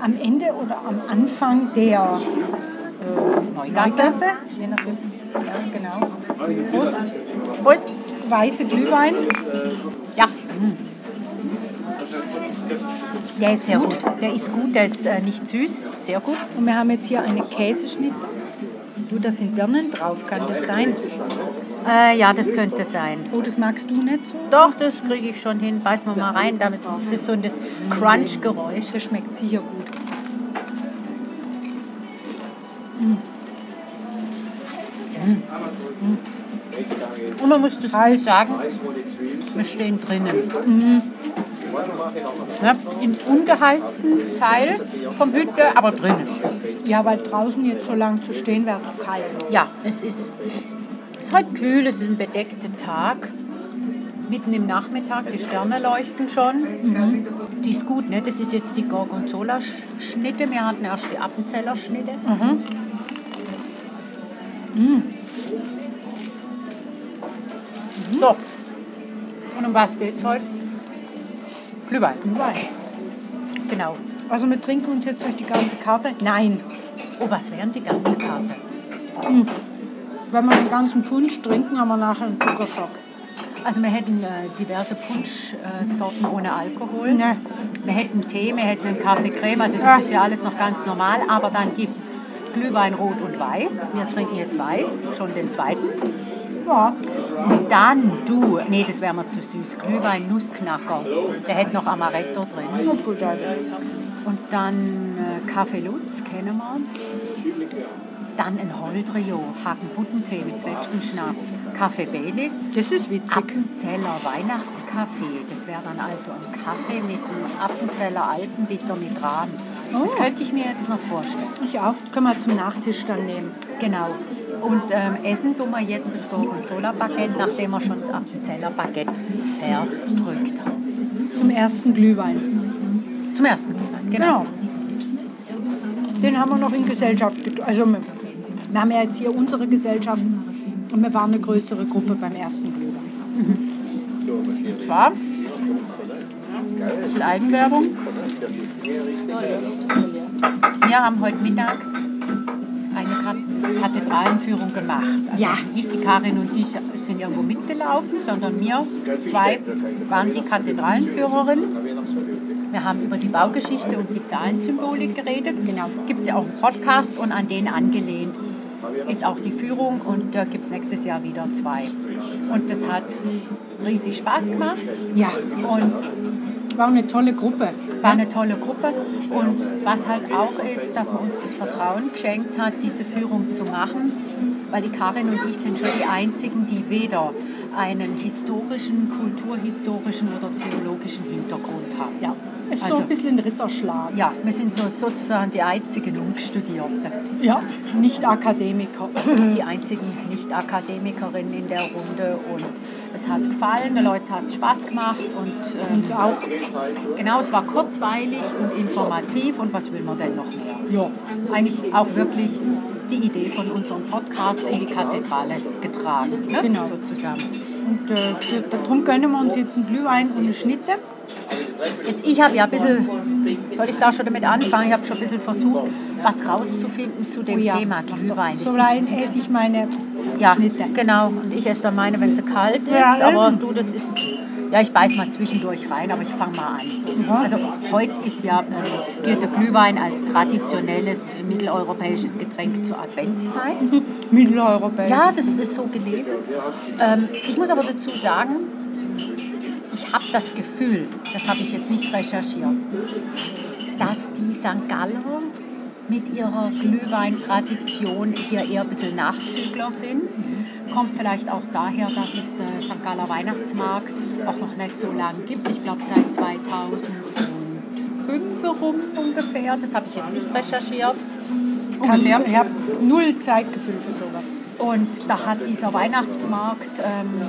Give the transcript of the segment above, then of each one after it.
am Ende oder am Anfang der äh, Neugasse. Je nachdem. Ja, genau. Prost. Prost. Weiße Glühwein. Ja. Der ist sehr gut. Der ist gut, der ist äh, nicht süß, sehr gut. Und wir haben jetzt hier einen Käseschnitt. Du, da sind Birnen drauf, kann das sein? Äh, ja, das könnte sein. Oh, das magst du nicht so? Doch, das kriege ich schon hin. Beiß mal mal rein, damit das so ein das Crunch-Geräusch. Das schmeckt sicher gut. Und man muss das sagen, wir stehen drinnen. Ja, Im ungeheizten Teil vom Hütte, aber drinnen. Ja, weil draußen jetzt so lang zu stehen wäre zu kalt. Ja, es ist, es ist heute kühl, es ist ein bedeckter Tag. Mitten im Nachmittag, die Sterne leuchten schon. Die ist gut, ne? Das ist jetzt die Gorgonzola-Schnitte. Wir hatten erst die Appenzeller-Schnitte. So. Und um was geht's heute? Glühwein. Glühwein. Genau. Also wir trinken uns jetzt durch die ganze Karte? Nein. Oh, was wären die ganze Karte? Wenn wir den ganzen Punsch trinken, haben wir nachher einen Zuckerschock. Also wir hätten äh, diverse Punschsorten ohne Alkohol. Ne. Wir hätten Tee, wir hätten einen Kaffee Creme, also das Ja. ist ja alles noch ganz normal. Aber dann gibt es Glühwein rot und weiß. Wir trinken jetzt weiß, schon den zweiten. Ja. Und dann, du, nee, das wäre mir zu süß, Glühwein Nussknacker. Der hätte noch Amaretto drin. Und dann äh, Kaffee Lutz, kennen wir. Dann ein Holdrio, Hagenbuttentee mit Zwetschgenschnaps, Kaffee Baileys. Das ist witzig. Appenzeller Weihnachtskaffee. Das wäre dann also ein Kaffee mit einem Appenzeller Alpenbitter mit Rahm. Das Oh. könnte ich mir jetzt noch vorstellen. Ich auch. Können wir zum Nachtisch dann nehmen. Genau. Und ähm, essen tun wir jetzt das Gorgonzola-Baguette, nachdem wir schon das Appenzeller Baguette verdrückt haben. Zum ersten Glühwein. Zum ersten. Genau. Den haben wir noch in Gesellschaft getrunken. Also wir, wir haben ja jetzt hier unsere Gesellschaft und wir waren eine größere Gruppe beim ersten Glühwein. Und zwar, ein bisschen Eigenwerbung. Wir haben heute Mittag eine Kat- Kathedralenführung gemacht. Also Ja. Nicht die Karin und ich sind irgendwo mitgelaufen, sondern wir zwei waren die Kathedralenführerin. Wir haben über die Baugeschichte und die Zahlensymbolik geredet. Genau. Gibt es ja auch einen Podcast und an den angelehnt ist auch die Führung und da gibt es nächstes Jahr wieder zwei. Und das hat riesig Spaß gemacht Ja, und war eine tolle Gruppe. war eine tolle Gruppe. Und was halt auch ist, dass man uns das Vertrauen geschenkt hat, diese Führung zu machen, weil die Karin und ich sind schon die Einzigen, die weder einen historischen, kulturhistorischen oder theologischen Hintergrund haben. Ja, ist so Also- ein bisschen ein Ritterschlag. Ja, wir sind so, sozusagen die einzigen Ungestudierten, Ja, nicht Akademiker. die einzigen Nicht-Akademikerinnen in der Runde. Und es hat gefallen, den Leuten hat Spaß gemacht und ähm, Und auch, genau, es war kurzweilig und informativ und was will man denn noch mehr? ja, eigentlich auch wirklich die Idee von unserem Podcast in die Kathedrale getragen, ne? Genau. sozusagen. Und äh, darum gönnen wir uns jetzt einen Glühwein und eine Schnitte. Jetzt, ich habe ja ein bisschen, soll ich da schon damit anfangen? Ich habe schon ein bisschen versucht, was rauszufinden zu dem Oh ja, Thema Glühwein. Das So rein esse ich meine ja, Schnitte. genau. Und ich esse dann meine, wenn sie kalt ist. Ja, aber du, das ist, ja, ich beiß mal zwischendurch rein, aber ich fange mal an. Also heute ist ja, äh, gilt der Glühwein als traditionelles äh, mitteleuropäisches Getränk zur Adventszeit. Mitteleuropäisch. Ja, das ist so gelesen. Ähm, ich muss aber dazu sagen, ich habe das Gefühl, das habe ich jetzt nicht recherchiert, dass die St. Galler mit ihrer Glühweintradition hier eher ein bisschen Nachzügler sind. Kommt vielleicht auch daher, dass es den St. Galler Weihnachtsmarkt auch noch nicht so lange gibt. Ich glaube seit 2005 herum ungefähr. Das habe ich jetzt nicht recherchiert. Kann, ich habe null Zeitgefühl für sowas. Und da hat dieser Weihnachtsmarkt, ähm,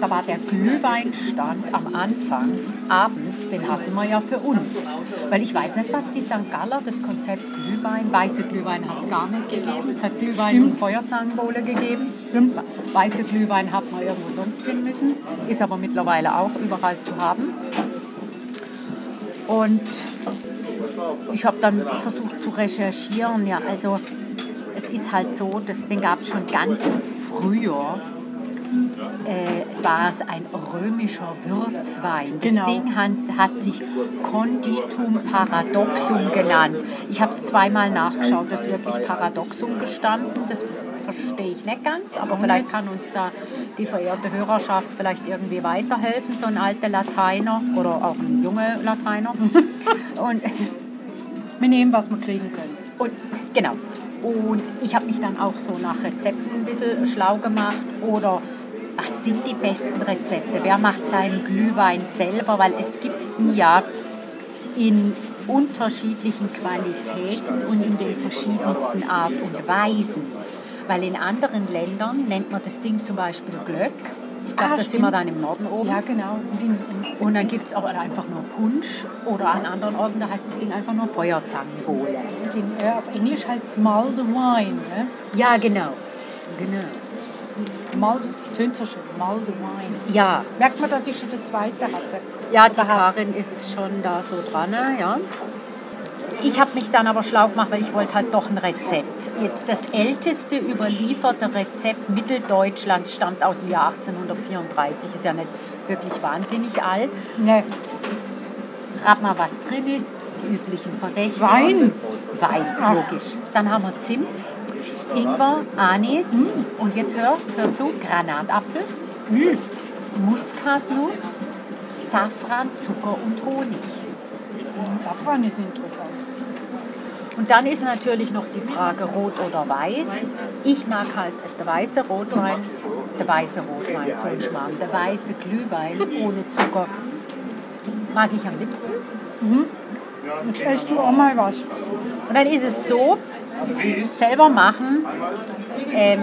da war der Glühweinstand am Anfang abends, den hatten wir ja für uns. Weil ich weiß nicht, was die St. Galler, das Konzept Glühwein. Weiße Glühwein hat es gar nicht gegeben. Es hat Glühwein Stimmt. und Feuerzangenbowle gegeben. Weiße Glühwein hat man irgendwo sonst hin müssen. Ist aber mittlerweile auch überall zu haben. Und ich habe dann versucht zu recherchieren. Ja, also es ist halt so, das, den gab es schon ganz früher. Äh, es war es ein römischer Würzwein. Das Genau. Ding hat, hat sich Conditum Paradoxum genannt. Ich habe es zweimal nachgeschaut, das ist wirklich Paradoxum gestanden. Das verstehe ich nicht ganz, aber vielleicht kann uns da die verehrte Hörerschaft vielleicht irgendwie weiterhelfen, so ein alter Lateiner oder auch ein junger Lateiner. Und Wir nehmen, was wir kriegen können. und genau. Und ich habe mich dann auch so nach Rezepten ein bisschen schlau gemacht oder was sind die besten Rezepte? Wer macht seinen Glühwein selber? Weil es gibt ihn ja in unterschiedlichen Qualitäten und in den verschiedensten Art und Weisen. Weil in anderen Ländern nennt man das Ding zum Beispiel Glöck. Ich glaube, Ah, das sind wir dann im Norden oben. Ja, genau. Und dann gibt es auch einfach nur Punsch oder an anderen Orten, da heißt das Ding einfach nur Feuerzangenbowle. auf Englisch heißt es mulled wine. Ne? Ja, genau. Genau. Mulled, das tönt so schön. Mulled wine. Ja, Merkt man, dass ich schon den zweiten hatte? ja, die Karin ist schon da so dran, ja. Ich habe mich dann aber schlau gemacht, weil ich wollte halt doch ein Rezept. Jetzt das älteste überlieferte Rezept Mitteldeutschlands stammt aus dem Jahr 1834. Ist ja nicht wirklich wahnsinnig alt. Ne, Rat mal, was drin ist. Die üblichen Verdächtigen. Wein. Wein, logisch. Dann haben wir Zimt, Ingwer, Anis und jetzt hör, hör zu, Granatapfel, Muskatnuss, Safran, Zucker und Honig. Safran ist interessant. Und dann ist natürlich noch die Frage rot oder weiß. Ich mag halt der weiße Rotwein, der weiße Rotwein, so ein Schmarrn. Der weiße Glühwein ohne Zucker mag ich am liebsten. Jetzt isst du auch mal was. Und dann ist es so, selber machen, ähm,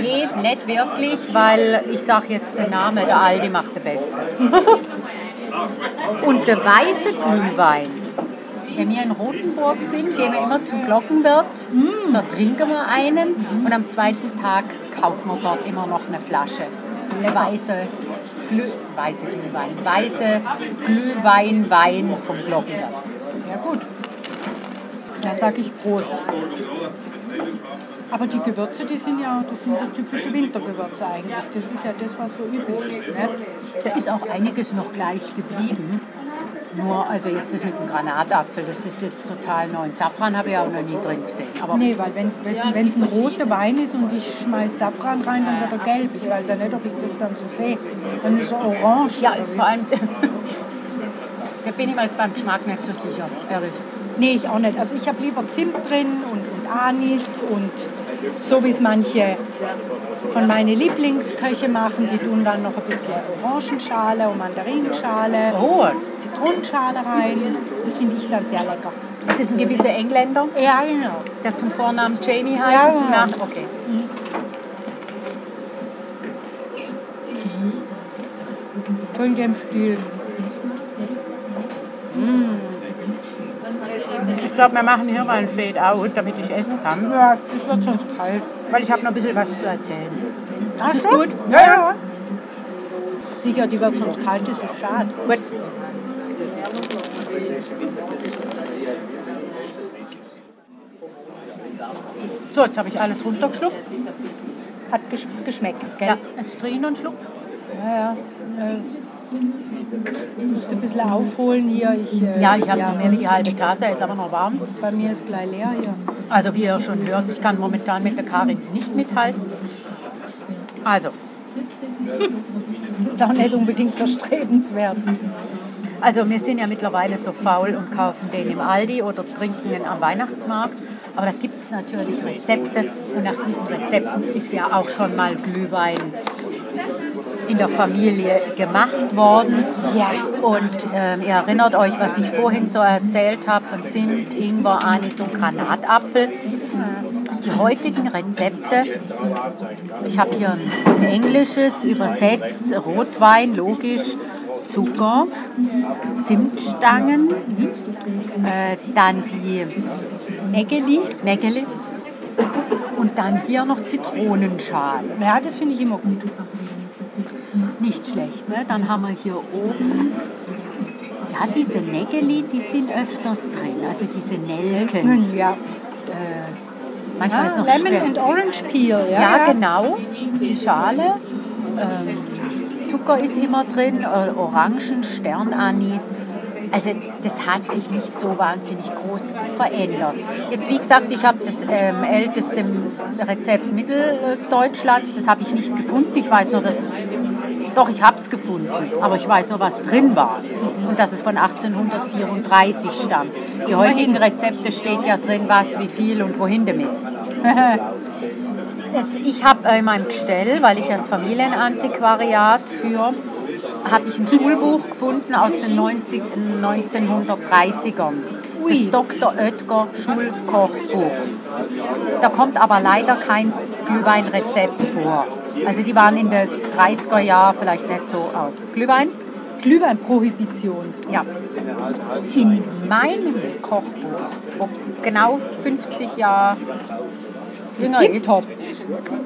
nee, nicht wirklich, weil ich sage jetzt den Namen, der Aldi macht der Beste. Und der weiße Glühwein, wenn wir in Rotenburg sind, gehen wir immer zum Glockenwirt, da trinken wir einen und am zweiten Tag kaufen wir dort immer noch eine Flasche. Eine weiße, Glüh, weiße Glühwein, weiße Glühwein, Wein vom Glockenwirt. Ja, gut. Da sage ich Prost. Aber die Gewürze, die sind ja, das sind so typische Wintergewürze eigentlich. Das ist ja das, was so üblich ist. Ne? Da ist auch einiges noch gleich geblieben. Nur, also jetzt das mit dem Granatapfel, das ist jetzt total neu. Und Safran habe ich auch noch nie drin gesehen. Aber Nee, weil wenn wenn es ein roter Wein ist und ich schmeiße Safran rein, dann wird er gelb. Ich weiß ja nicht, ob ich das dann so sehe. Dann ist er orange. ja, vor allem, da bin ich mir jetzt beim Geschmack nicht so sicher, ehrlich. Nee, ich auch nicht. Also ich habe lieber Zimt drin und, und Anis und so wie es manche von meinen Lieblingsköche machen, die tun dann noch ein bisschen Orangenschale und Mandarinenschale, Oh, Zitronenschale rein. Das finde ich dann sehr lecker. ist das ein gewisser Engländer, Ja, genau. der zum Vornamen Jamie heißt Ja, und zum. Namen... Okay. So in dem Stil. Ich glaube, wir machen hier mal ein Fade-out, damit ich essen kann. Ja, das wird sonst kalt. Weil ich habe noch ein bisschen was zu erzählen. Ach ist so? gut? Ja, ja. Sicher, die wird sonst kalt, das ist schade. Gut. So, jetzt habe ich alles runtergeschluckt. Hat gesch geschmeckt, gell? Ja, jetzt trinke ich noch einen Schluck. Ja, ja. Äh, musst ein bisschen aufholen hier. Ich, äh, Ja, ich habe noch mehr wie die halbe Tasse, ist aber noch warm. Bei mir ist gleich leer hier. Also wie ihr schon hört, ich kann momentan mit der Karin nicht mithalten. Also, Das ist auch nicht unbedingt erstrebenswert. also wir sind ja mittlerweile so faul und kaufen den im Aldi oder trinken ihn am Weihnachtsmarkt. Aber da gibt es natürlich Rezepte und nach diesen Rezepten ist ja auch schon mal Glühwein in der Familie gemacht worden. Ja. Und ähm, ihr erinnert euch, was ich vorhin so erzählt habe von Zimt, Ingwer, Anis und Granatapfel. Die heutigen Rezepte, ich habe hier ein englisches übersetzt, Rotwein, logisch, Zucker, Zimtstangen, äh, dann die Nägeli. Nägeli und dann hier noch Zitronenschale. Ja, das finde ich immer gut. Nicht schlecht, ne? Dann haben wir hier oben, ja, diese Nägeli, die sind öfters drin, also diese Nelken. Ja. Manchmal Ah, ist noch Lemon Stern- and Orange Peel. Ja, Ja, genau, die Schale. Ähm, Zucker ist immer drin, äh, Orangen, Sternanis. Also das hat sich nicht so wahnsinnig groß verändert. Jetzt wie gesagt, ich habe das ähm, älteste Rezept Mitteldeutschlands, das habe ich nicht gefunden. Ich weiß nur, dass doch, ich habe es gefunden, aber ich weiß nur, was drin war und dass es von 1834 stammt. Die heutigen Rezepte steht ja drin, was, wie viel und wohin damit. Jetzt, ich habe äh, in meinem Gestell, weil ich als Familienantiquariat führe, habe ich ein Schulbuch gefunden aus den 90, 1930ern. Das. Dr. Oetker Schulkochbuch. Da kommt aber leider kein Glühweinrezept vor. Also die waren in den 30er Jahren vielleicht nicht so auf Glühwein. Glühweinprohibition. Ja. In meinem Kochbuch, wo genau 50 Jahre jünger ist,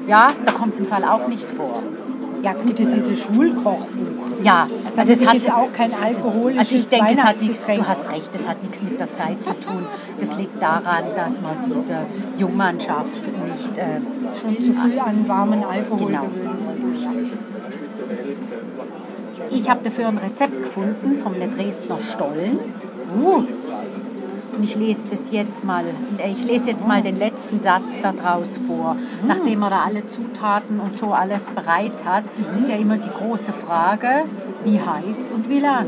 ja, da kommt es im Fall auch nicht vor. Ja gut, das ist ein Schulkochbuch. Ja, also es hat auch kein alkoholisches Also ich denke, es hat nichts, du hast recht, das hat nichts mit der Zeit zu tun. Das liegt daran, dass man diese Jungmannschaft nicht äh, Schon zu früh an warmen Alkohol Genau. gewöhnen. Ich habe dafür ein Rezept gefunden vom Dresdner Stollen. Uh, Und ich lese das jetzt mal, äh, ich lese jetzt mal den letzten Satz daraus vor. Nachdem er da alle Zutaten und so alles bereit hat, ist ja immer die große Frage, wie heiß und wie lang.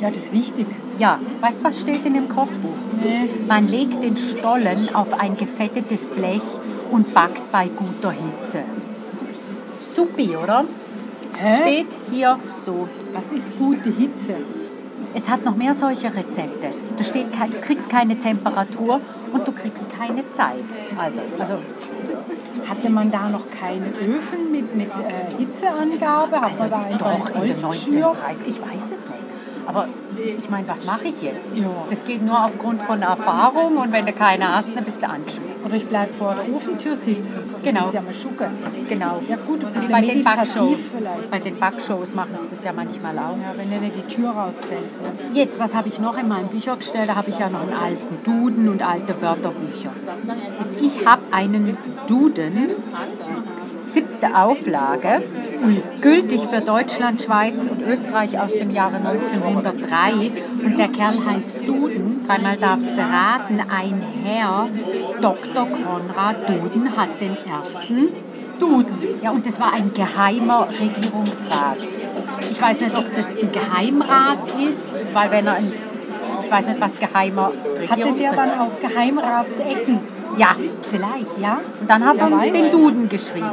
ja, das ist wichtig. Ja, weißt du, was steht in dem Kochbuch? Nee. Man legt den Stollen auf ein gefettetes Blech und backt bei guter Hitze. Supi, oder? Hä? Steht hier so. Was ist gute Hitze? Es hat noch mehr solche Rezepte. Da steht, kein- du kriegst keine Temperatur und du kriegst keine Zeit. Also, also, Hatte man da noch keine Öfen mit, mit äh, Hitzeangabe? Hat also man da einfach doch in den Holz geschürt? 1930, ich weiß es nicht. Aber ich meine, was mache ich jetzt? Ja. Das geht nur aufgrund von Erfahrung und wenn du keine hast, dann bist du angeschmiert. Oder ich bleibe vor der Ofentür sitzen. Das Genau. ist ja mal Schucke. Genau. Ja gut, ein bisschen bei den Backshows, vielleicht. bei den Backshows machen sie das ja manchmal auch. Ja, wenn dir die Tür rausfällt. Ne? Jetzt, was habe ich noch in meinem Büchergestell? Da habe ich ja noch einen alten Duden und alte Wörterbücher. Jetzt, ich habe einen Duden, siebte Auflage, gültig für Deutschland, Schweiz und Österreich aus dem Jahre 1903. Und der Kerl heißt Duden, dreimal darfst du raten, ein Herr, Dr. Konrad Duden, hat den ersten Duden. Ja, und das war ein geheimer Regierungsrat. Ich weiß nicht, ob das ein Geheimrat ist, weil wenn er ein, ich weiß nicht, was geheimer Hatte der Regierungsrat dann auch Geheimratsecken? Ja, vielleicht, ja. Und dann hat er den Duden geschrieben.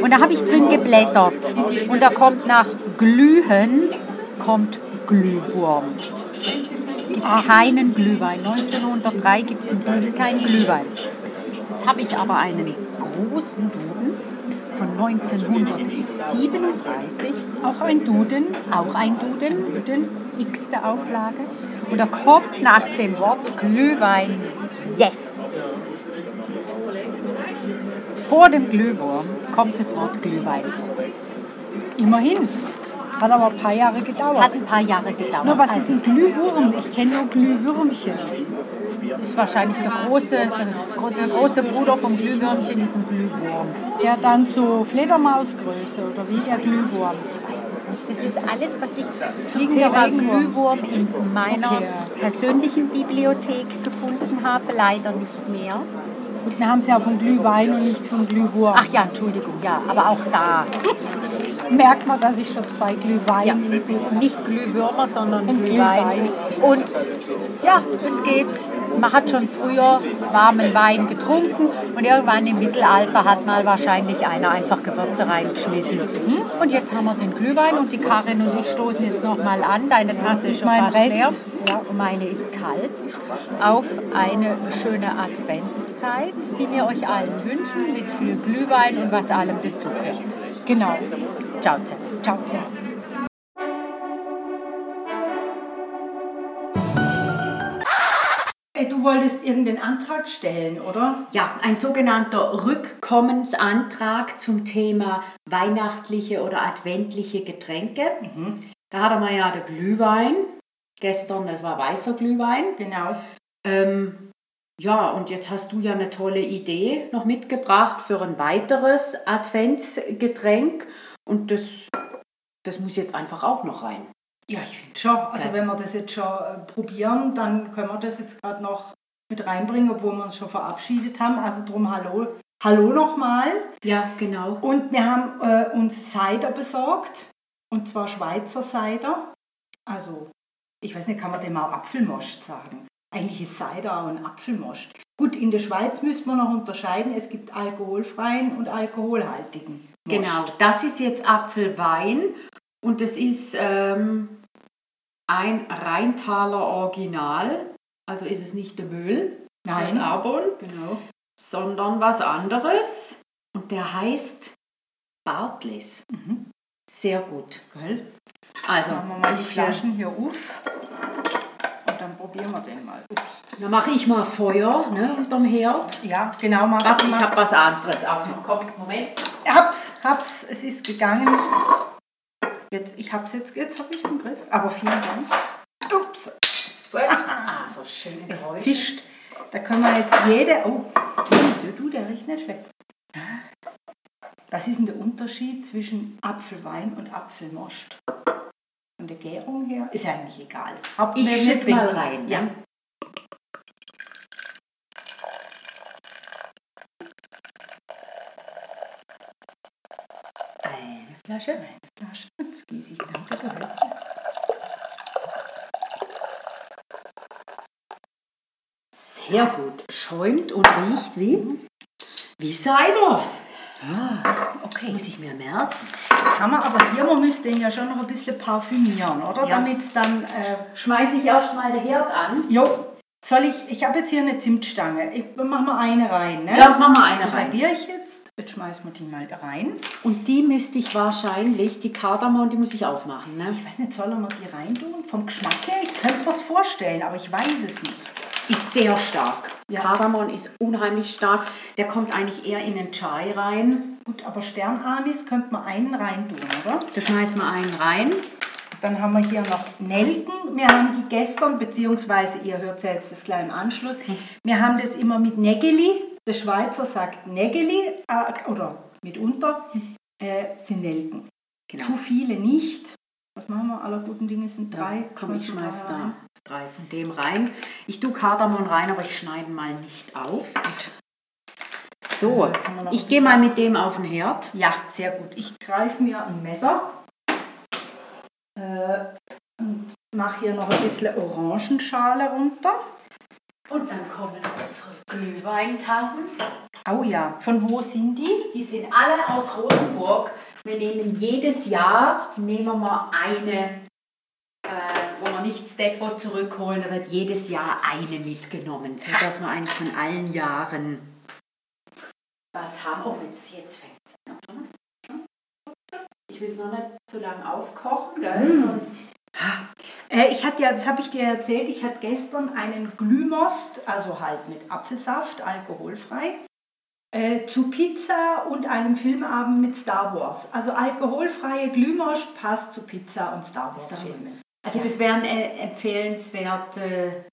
Und da habe ich drin geblättert. Und da kommt nach Glühen, kommt Glühwurm. Gibt keinen Glühwein. 1903 gibt es im Duden keinen Glühwein. Jetzt habe ich aber einen großen Duden von 1937, Auch ein Duden? auch ein Duden, Duden x-te Auflage. Und da kommt nach dem Wort Glühwein Yes. Vor dem Glühwurm kommt das Wort Glühwein vor. Immerhin. Hat aber ein paar Jahre gedauert. Hat ein paar Jahre gedauert. Nur was Also, ist ein Glühwurm? Ich kenne nur Glühwürmchen. Das ist wahrscheinlich der große, gro- der große Bruder vom Glühwürmchen ist ein Glühwurm. Der dann so Fledermausgröße oder wie der Glühwurm. Ich weiß es nicht. Das ist alles, was ich zum Thema. Glühwurm in meiner Okay. persönlichen Bibliothek gefunden habe. Leider nicht mehr. Gut, dann haben sie auch von Glühwein und nicht von Glühwurm. Ach ja, Entschuldigung, ja, aber auch da. Merkt man, dass ich schon zwei Glühwein Ja, nicht Glühwürmer, sondern Und Glühwein. Und ja, es geht. Man hat schon früher warmen Wein getrunken und irgendwann im Mittelalter hat mal wahrscheinlich einer einfach Gewürze reingeschmissen. Und jetzt haben wir den Glühwein und die Karin und ich stoßen jetzt noch mal an. Deine Tasse ist schon Mein fast Rest. leer. Und meine ist kalt. Auf eine schöne Adventszeit, die wir euch allen wünschen, mit viel Glühwein und was allem dazugehört. Genau. Ciao zusammen. Ciao zusammen. Du wolltest irgendeinen Antrag stellen, oder? Ja, ein sogenannter Rückkommensantrag zum Thema weihnachtliche oder adventliche Getränke. Mhm. Da hatten wir ja den Glühwein. Gestern, das war weißer Glühwein. Genau. Ähm, ja, und jetzt hast du ja eine tolle Idee noch mitgebracht für ein weiteres Adventsgetränk. Und das, das muss jetzt einfach auch noch rein. Ja, ich finde schon. Also Ja. wenn wir das jetzt schon äh, probieren, dann können wir das jetzt gerade noch mit reinbringen, obwohl wir uns schon verabschiedet haben. Also drum Hallo, Hallo nochmal. Ja, genau. Und wir haben äh, uns Cider besorgt. Und zwar Schweizer Cider. Also, ich weiß nicht, kann man dem auch Apfelmost sagen? Eigentlich ist Cider auch ein Apfelmost. Gut, in der Schweiz müssen wir noch unterscheiden. Es gibt alkoholfreien und alkoholhaltigen. Genau, das ist jetzt Apfelwein und das ist ähm, ein Rheintaler Original. Also ist es nicht der Müll, das Arbon, Genau. sondern was anderes. Und der heißt Bartlis. Mhm. Sehr gut. Gell? Also, Machen wir mal die Flaschen hier auf. Dann probieren wir den mal. Ups. Dann mache ich mal Feuer ne, unterm Herd. Ja, genau. Mach, Warte, ich habe was anderes auch noch. Komm, Moment. Hab's, hab's, es ist gegangen. Jetzt, ich hab's jetzt, jetzt hab ich's im Griff. Aber vielen Dank. Ups, Ah, so schöne es Geräusche. zischt. Da können wir jetzt jede. Oh, du, du, der riecht nicht schlecht. Was ist denn der Unterschied zwischen Apfelwein und Apfelmost? Von der Gärung her ist ja eigentlich egal. Haupt- Ich wir- wir schütt mal rein. Ja. ne? Eine Flasche. Flasche. Jetzt gieße ich danke, du hältst. Sehr gut. Schäumt und riecht wie? Wie Cider. Okay. Muss ich mir merken. Haben wir aber hier, man müsste den ja schon noch ein bisschen parfümieren, oder? Ja. Damit es dann. Äh, Schmeiße ich erst mal den Herd an. jo, soll ich. Ich habe jetzt hier eine Zimtstange. Ich mach mal eine rein, ne? Ja, mach mal eine Die rein. probiere ich jetzt. Jetzt schmeißen wir die mal rein. Und die müsste ich wahrscheinlich, die Kardamom, die muss ich aufmachen. Ne? Ich weiß nicht, sollen wir die reintun? Vom Geschmack her, ich könnte was vorstellen, aber ich weiß es nicht. Ist sehr stark. Ja. Kardamom ist unheimlich stark. Der kommt eigentlich eher in den Chai rein. Gut, aber Sternanis könnte man einen reintun, oder? Da schmeißen wir einen rein. Dann haben wir hier noch Nelken. Wir haben die gestern, beziehungsweise ihr hört ja jetzt das gleich im Anschluss, wir haben das immer mit Nägeli. Der Schweizer sagt Nägeli äh, oder mitunter äh, sind Nelken. Genau. Zu viele nicht. Was machen wir? Aller guten Dinge sind drei. Ja, komm, ich schmeiß drei da drei von dem rein. Ich tue Kardamom rein, aber ich schneide mal nicht auf. So, ich gehe mal mit dem auf den Herd. Ja, sehr gut. Ich greife mir ein Messer äh, und mache hier noch ein bisschen Orangenschale runter. Und dann kommen unsere Glühweintassen. Oh ja, von wo sind die? Die sind alle aus Rotenburg. Wir nehmen jedes Jahr nehmen wir eine, äh, wo wir nicht Depot zurückholen, da wird jedes Jahr eine mitgenommen, sodass wir eigentlich von allen Jahren was haben. Oh, jetzt, jetzt fängt es an. Ich will es noch nicht zu lange aufkochen, gell? Sonst. Äh, ich hatte ja, das habe ich dir erzählt, ich hatte gestern einen Glühmost, also halt mit Apfelsaft, alkoholfrei, äh, zu Pizza und einem Filmabend mit Star Wars. Also alkoholfreie Glühmost passt zu Pizza und Star Wars Star Wars. Filmen. Also das wären äh, empfehlenswerte,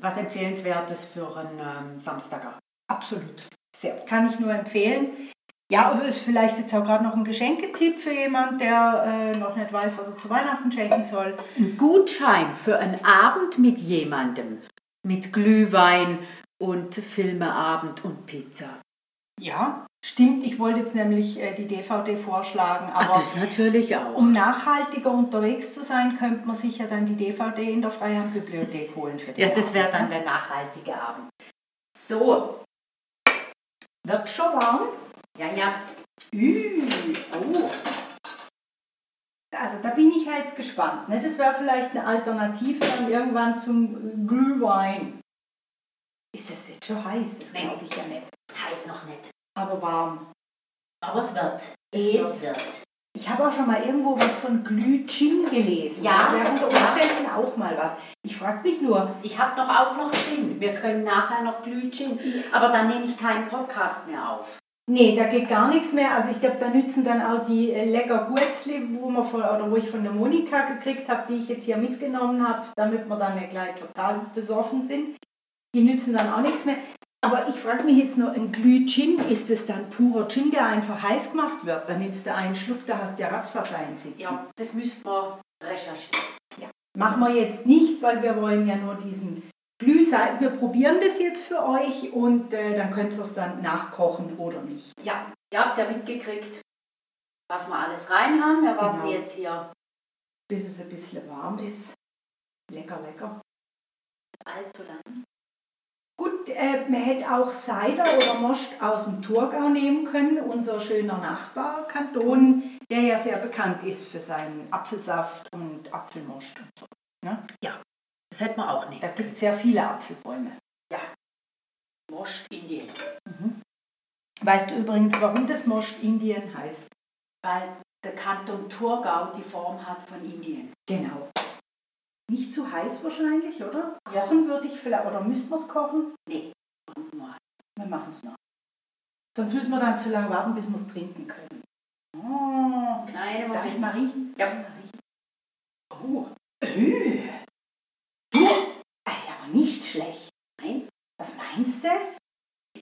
was empfehlenswertes für einen ähm, Samstagabend. Absolut. Sehr. Kann ich nur empfehlen. Ja, aber ist vielleicht jetzt auch gerade noch ein Geschenketipp für jemand, der äh, noch nicht weiß, was er zu Weihnachten schenken soll. Ein Gutschein für einen Abend mit jemandem, mit Glühwein und Filmeabend und Pizza. Ja, stimmt. Ich wollte jetzt nämlich äh, die DVD vorschlagen, Ach, aber das natürlich auch. um nachhaltiger unterwegs zu sein, könnte man sich ja dann die DVD in der Freihandbibliothek holen. Für den Ja, das wäre dann der nachhaltige Abend. So, Wird schon warm. ja, ja. Ü, oh. Also da bin ich ja jetzt gespannt. Ne? Das wäre vielleicht eine Alternative dann irgendwann zum Glühwein. Ist das jetzt schon heiß? Das glaube ich ja nicht. Heiß noch nicht. Aber warm. Aber es wird. Es Es wird. Ich habe auch schon mal irgendwo was von Glühgin gelesen. Ja. Das wäre unter Umständen auch mal was. Ich frage mich nur, Ich habe doch auch noch Gin. Wir können nachher noch Glühgin. Aber dann nehme ich keinen Podcast mehr auf. nee, da geht gar nichts mehr. Also ich glaube, da nützen dann auch die äh, lecker Gurzli, wo, wir von, oder wo ich von der Monika gekriegt habe, die ich jetzt hier mitgenommen habe, damit wir dann nicht gleich total besoffen sind. Die nützen dann auch nichts mehr. Aber ich frage mich jetzt nur, ein Glühgin, ist es dann purer Gin, der einfach heiß gemacht wird? Dann nimmst du einen Schluck, da hast du ja ratzfatz einsitzen. Ja, das müssten wir recherchieren. Machen wir jetzt nicht, weil wir wollen ja nur diesen Glühseiten. Wir probieren das jetzt für euch und äh, dann könnt ihr es dann nachkochen oder nicht. Ja, ihr habt ja mitgekriegt, was wir alles rein haben. Wir warten Genau. jetzt hier Bis es ein bisschen warm ist. Lecker, lecker. allzu lang. Gut, äh, man hätte auch Cider oder Most aus dem Thurgau nehmen können, unser schöner Nachbarkanton, der ja sehr bekannt ist für seinen Apfelsaft und Apfelmost und so. Das hätten wir auch nicht. Da gibt es sehr viele Apfelbäume. Most Indien. Weißt du übrigens, warum das Most Indien heißt? Weil der Kanton Thurgau die Form hat von Indien. Genau. Nicht zu heiß wahrscheinlich, oder? Kochen würde ich vielleicht, oder müssten wir es kochen? Nee, Wir machen es noch. Sonst müssen wir dann zu lange warten, bis wir es trinken können. Oh, kleine darf ich mal riechen? Ja. Mal riechen. Oh, äh. du, das ist aber nicht schlecht. Nein. Was meinst du?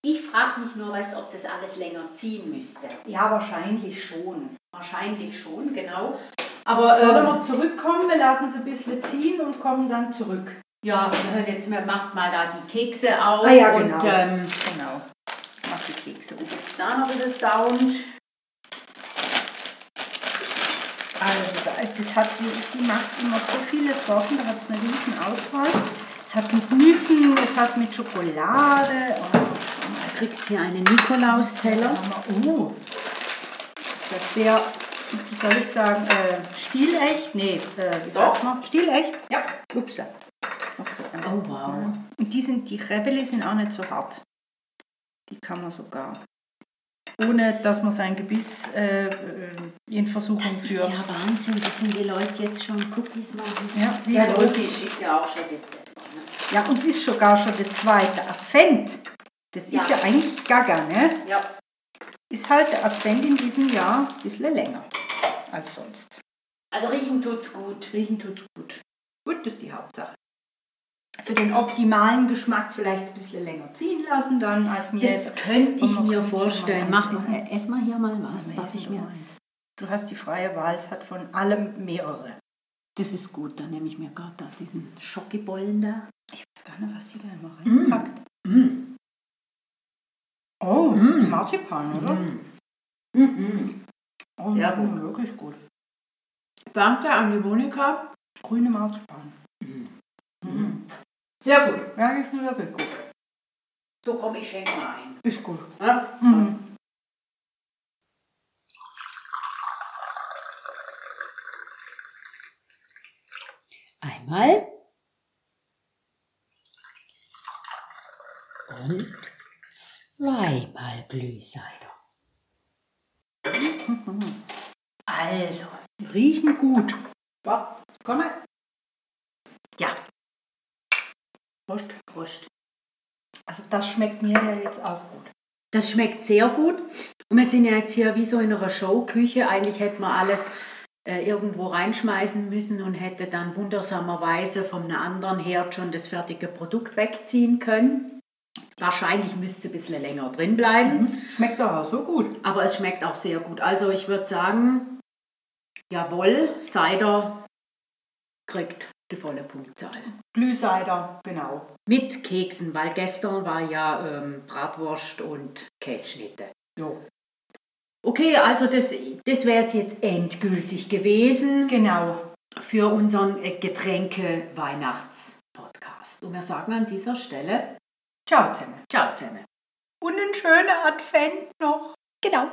Ich frage mich nur, weißt, ob das alles länger ziehen müsste. Ja, wahrscheinlich schon. Wahrscheinlich schon, genau. Aber Sollen ähm, wir zurückkommen? Wir lassen es ein bisschen ziehen und kommen dann zurück. ja, wir hören jetzt, wir machst mal da die Kekse auf. Ah ja, genau. Und ähm, Genau. Mach die Kekse um. gibt's da noch ein bisschen Sound. Also, das hat, sie macht immer so viele Sorten, da hat es eine riesen Auswahl. Es hat mit Nüssen, es hat mit Schokolade. Oh, Du kriegst hier einen Nikolauszeller. oh, das ist sehr, wie soll ich sagen, äh, stilecht? Nee, äh, wie Doch. sagt man? Stilecht? Ja. Upsa. Okay, Oh, wow. Und die, sind, die Rebelli sind auch nicht so hart. Die kann man sogar, ohne dass man sein Gebiss äh, äh, in Versuchung Das ist führt. ja Wahnsinn, dass sind die Leute jetzt schon Cookies machen. Ja, wie ja Leute. logisch, ist ja auch schon Dezember. Ne? Ja, und es ist sogar schon der zweite Advent. Das ist Ja. ja eigentlich gaga, ne? Ja, Ist halt der Advent in diesem Jahr ein bisschen länger als sonst. also riechen tut's gut. Riechen tut gut. Gut, das ist die Hauptsache. Für den optimalen Geschmack vielleicht ein bisschen länger ziehen lassen dann als mir. Das könnte ich mir vorstellen. mal Mach mal, ess mal hier mal was. Nee, Darf ich mir? Du hast die freie Wahl, es hat von allem mehrere. Das ist gut, dann nehme ich mir gerade da diesen Schokibollen da. Ich weiß gar nicht, was sie da immer reinpackt. Mm. Oh, Mm. Marzipan, oder? Mm. Mhm. Oh, Sehr mm, gut. wirklich gut. Danke an die Monika. Grüne Marzipan. Mhm. Sehr gut. Ja, ist wirklich gut. So komm, ich schenke mal ein. Ist gut. Ja? Mhm. Einmal. Und zweimal Glühseider. Also, Riechen gut. Warte, komm mal. ja, Prost. Prost. Also das schmeckt mir ja jetzt auch gut. Das schmeckt sehr gut. Und wir sind ja jetzt hier wie so in einer Showküche. Eigentlich hätten wir alles äh, irgendwo reinschmeißen müssen und hätte dann wundersamerweise vom einem anderen Herd schon das fertige Produkt wegziehen können. Wahrscheinlich müsste es ein bisschen länger drin bleiben, Schmeckt aber so gut. aber es schmeckt auch sehr gut. Also ich würde sagen, jawohl, Cider kriegt die volle Punktzahl. Glühseider, genau. Mit Keksen, weil gestern war ja ähm, Bratwurst und Kässchnitte. Jo. Okay, also das, das wäre es jetzt endgültig gewesen Genau. für unseren äh, Getränke-Weihnachts-Podcast. Und wir sagen an dieser Stelle Ciao zusammen. Ciao zusammen. Und ein schöner Advent noch. Genau.